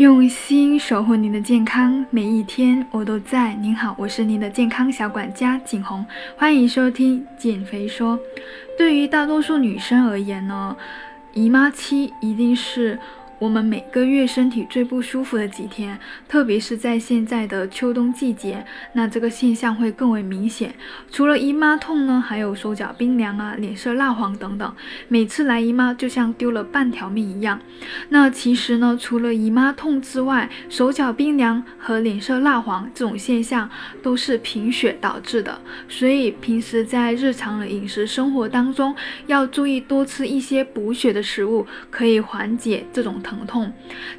用心守护您的健康，每一天我都在。您好，我是您的健康小管家景红，欢迎收听减肥说。对于大多数女生而言呢，姨妈期一定是。我们每个月身体最不舒服的几天，特别是在现在的秋冬季节，那这个现象会更为明显。除了姨妈痛呢，还有手脚冰凉啊、脸色蜡黄等等。每次来姨妈就像丢了半条命一样。那其实呢，除了姨妈痛之外，手脚冰凉和脸色蜡黄这种现象都是贫血导致的。所以平时在日常的饮食生活当中，要注意多吃一些补血的食物，可以缓解这种。疼痛，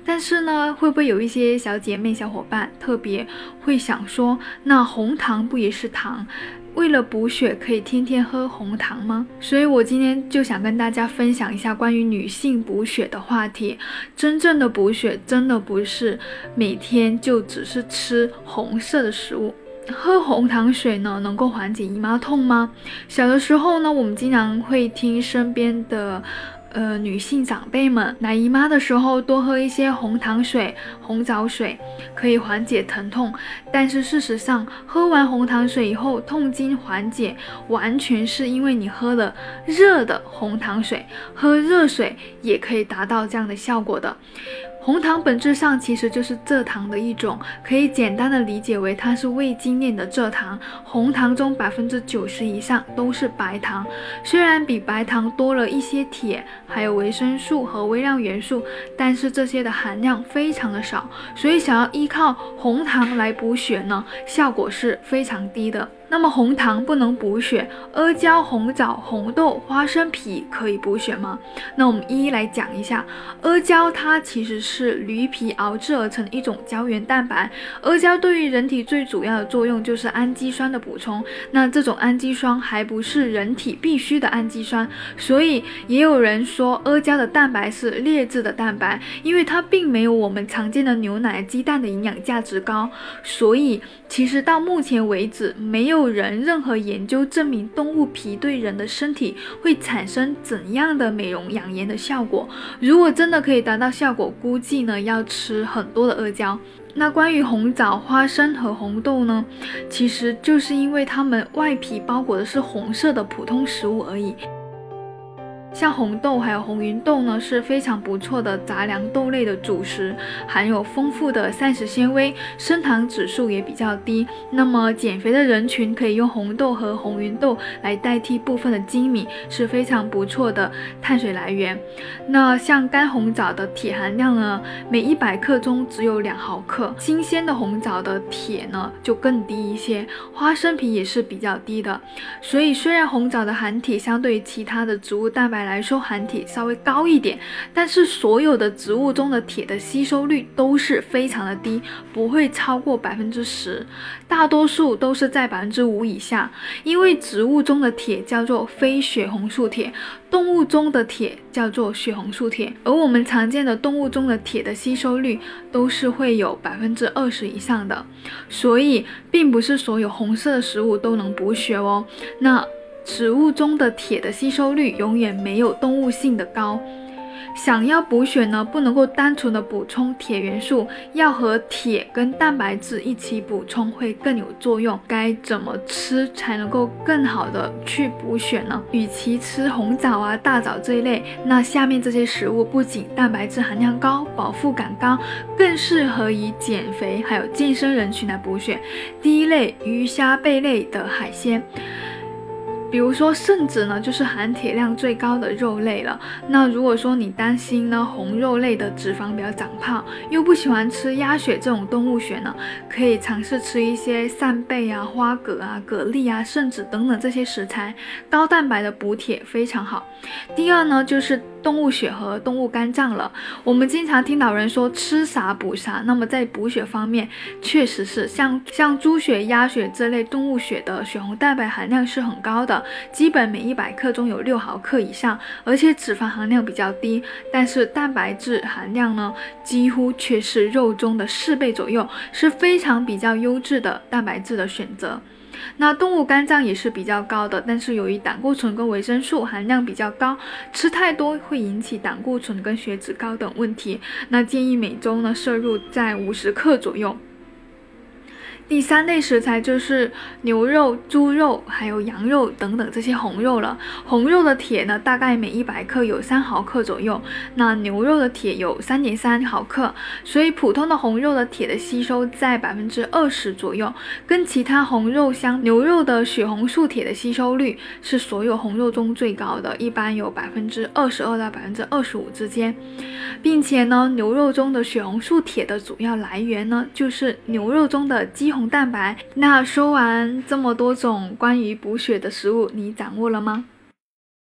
但是呢，会不会有一些小姐妹、小伙伴特别会想说，那红糖不也是糖？为了补血，可以天天喝红糖吗？所以我今天就想跟大家分享一下关于女性补血的话题。真正的补血，真的不是每天就只是吃红色的食物，喝红糖水呢，能够缓解姨妈痛吗？小的时候呢，我们经常会听身边的。呃，女性长辈们来姨妈的时候，多喝一些红糖水、红枣水，可以缓解疼痛。但是事实上，喝完红糖水以后，痛经缓解完全是因为你喝了热的红糖水，喝热水也可以达到这样的效果的。红糖本质上其实就是蔗糖的一种，可以简单的理解为它是未精炼的蔗糖。红糖中百分之九十以上都是白糖，虽然比白糖多了一些铁，还有维生素和微量元素，但是这些的含量非常的少，所以想要依靠红糖来补血呢，效果是非常低的。那么红糖不能补血，阿胶、红枣、红豆、花生皮可以补血吗？那我们一一来讲一下。阿胶它其实是驴皮熬制而成的一种胶原蛋白。阿胶对于人体最主要的作用就是氨基酸的补充。那这种氨基酸还不是人体必需的氨基酸，所以也有人说阿胶的蛋白是劣质的蛋白，因为它并没有我们常见的牛奶、鸡蛋的营养价值高。所以其实到目前为止没有。人任何研究证明动物皮对人的身体会产生怎样的美容养颜的效果？如果真的可以达到效果，估计呢要吃很多的阿胶。那关于红枣、花生和红豆呢？其实就是因为它们外皮包裹的是红色的普通食物而已。像红豆还有红芸豆呢，是非常不错的杂粮豆类的主食，含有丰富的膳食纤维，升糖指数也比较低。那么减肥的人群可以用红豆和红芸豆来代替部分的精米，是非常不错的碳水来源。那像干红枣的铁含量呢，每一百克中只有两毫克，新鲜的红枣的铁呢就更低一些。花生皮也是比较低的，所以虽然红枣的含铁相对于其他的植物蛋白，来说含铁稍微高一点，但是所有的植物中的铁的吸收率都是非常的低，不会超过百分之十，大多数都是在百分之五以下。因为植物中的铁叫做非血红素铁，动物中的铁叫做血红素铁，而我们常见的动物中的铁的吸收率都是会有百分之二十以上的，所以并不是所有红色的食物都能补血哦。那。植物中的铁的吸收率永远没有动物性的高。想要补血呢，不能够单纯的补充铁元素，要和铁跟蛋白质一起补充会更有作用。该怎么吃才能够更好的去补血呢？与其吃红枣啊、大枣这一类，那下面这些食物不仅蛋白质含量高、饱腹感高，更适合以减肥还有健身人群来补血。第一类鱼虾贝类的海鲜。比如说肾子呢，就是含铁量最高的肉类了。那如果说你担心呢红肉类的脂肪比较长胖，又不喜欢吃鸭血这种动物血呢，可以尝试吃一些扇贝啊、花蛤啊、蛤蜊啊、肾子等等这些食材，高蛋白的补铁非常好。第二呢，就是。动物血和动物肝脏了，我们经常听到人说吃啥补啥，那么在补血方面，确实是像像猪血、鸭血这类动物血的血红蛋白含量是很高的，基本每一百克中有六毫克以上，而且脂肪含量比较低，但是蛋白质含量呢，几乎却是肉中的四倍左右，是非常比较优质的蛋白质的选择。那动物肝脏也是比较高的，但是由于胆固醇跟维生素含量比较高，吃太多会引起胆固醇跟血脂高等问题。那建议每周呢摄入在五十克左右。第三类食材就是牛肉、猪肉，还有羊肉等等这些红肉了。红肉的铁呢，大概每一百克有三毫克左右。那牛肉的铁有三点三毫克，所以普通的红肉的铁的吸收在百分之二十左右，跟其他红肉相牛肉的血红素铁的吸收率是所有红肉中最高的，一般有百分之二十二到百分之二十五之间，并且呢，牛肉中的血红素铁的主要来源呢，就是牛肉中的肌红。蛋白。那说完这么多种关于补血的食物，你掌握了吗？